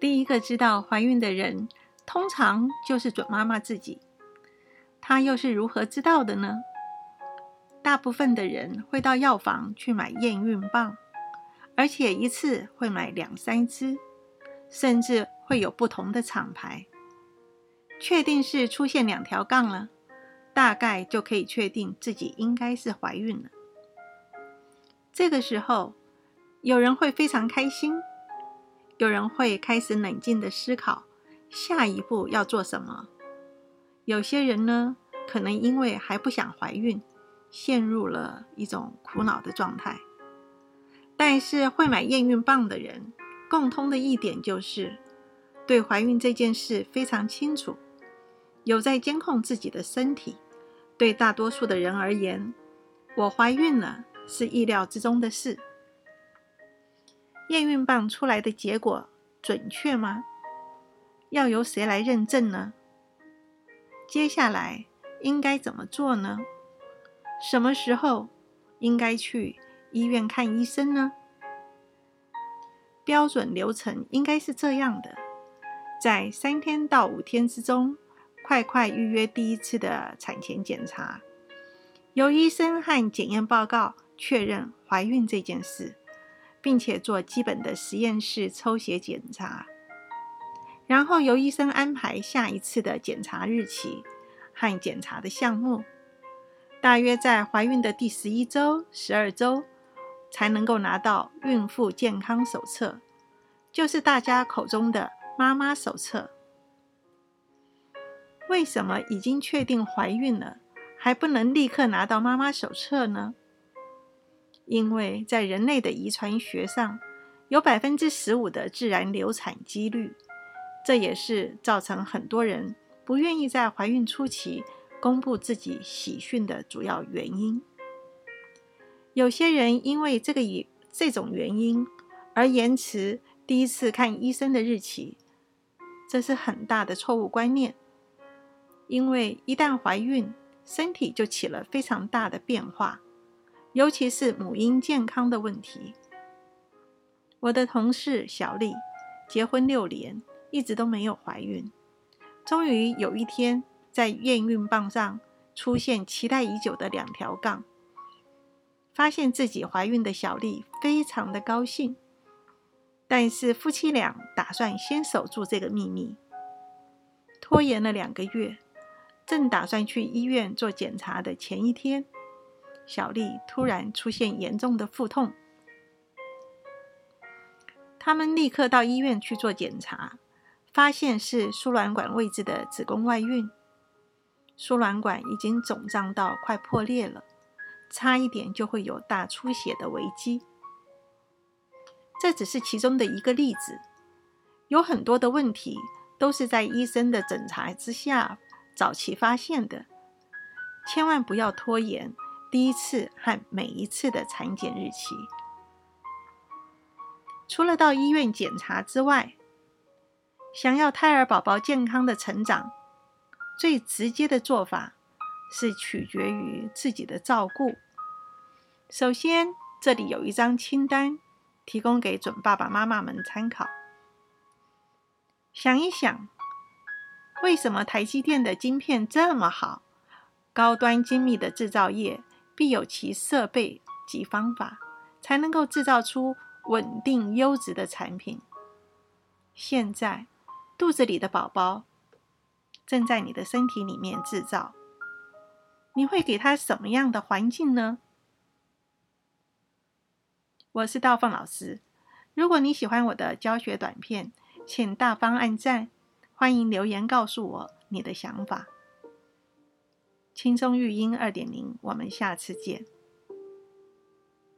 第一个知道怀孕的人，通常就是准妈妈自己。她又是如何知道的呢？大部分的人会到药房去买验孕棒，而且一次会买两三支，甚至会有不同的厂牌。确定是出现两条杠了，大概就可以确定自己应该是怀孕了。这个时候，有人会非常开心，有人会开始冷静的思考下一步要做什么。有些人呢，可能因为还不想怀孕，陷入了一种苦恼的状态。但是会买验孕棒的人，共通的一点就是对怀孕这件事非常清楚。有在监控自己的身体，对大多数的人而言，我怀孕了是意料之中的事。验孕棒出来的结果准确吗？要由谁来认证呢？接下来应该怎么做呢？什么时候应该去医院看医生呢？标准流程应该是这样的：在三天到五天之中。快快预约第一次的产前检查，由医生和检验报告确认怀孕这件事，并且做基本的实验室抽血检查，然后由医生安排下一次的检查日期和检查的项目。大约在怀孕的第十一周、十二周，才能够拿到孕妇健康手册，就是大家口中的妈妈手册。为什么已经确定怀孕了，还不能立刻拿到妈妈手册呢？因为在人类的遗传学上，有百分之十五的自然流产几率，这也是造成很多人不愿意在怀孕初期公布自己喜讯的主要原因。有些人因为这个以这种原因而延迟第一次看医生的日期，这是很大的错误观念。因为一旦怀孕，身体就起了非常大的变化，尤其是母婴健康的问题。我的同事小丽结婚六年，一直都没有怀孕，终于有一天在验孕棒上出现期待已久的两条杠，发现自己怀孕的小丽非常的高兴，但是夫妻俩打算先守住这个秘密，拖延了两个月。正打算去医院做检查的前一天，小丽突然出现严重的腹痛。他们立刻到医院去做检查，发现是输卵管位置的子宫外孕，输卵管已经肿胀到快破裂了，差一点就会有大出血的危机。这只是其中的一个例子，有很多的问题都是在医生的诊查之下。早期发现的，千万不要拖延第一次和每一次的产检日期。除了到医院检查之外，想要胎儿宝宝健康的成长，最直接的做法是取决于自己的照顾。首先，这里有一张清单，提供给准爸爸妈妈们参考。想一想。为什么台积电的晶片这么好？高端精密的制造业必有其设备及方法，才能够制造出稳定优质的产品。现在，肚子里的宝宝正在你的身体里面制造，你会给他什么样的环境呢？我是道凤老师，如果你喜欢我的教学短片，请大方按赞。欢迎留言告诉我你的想法。轻松育婴二点零，我们下次见。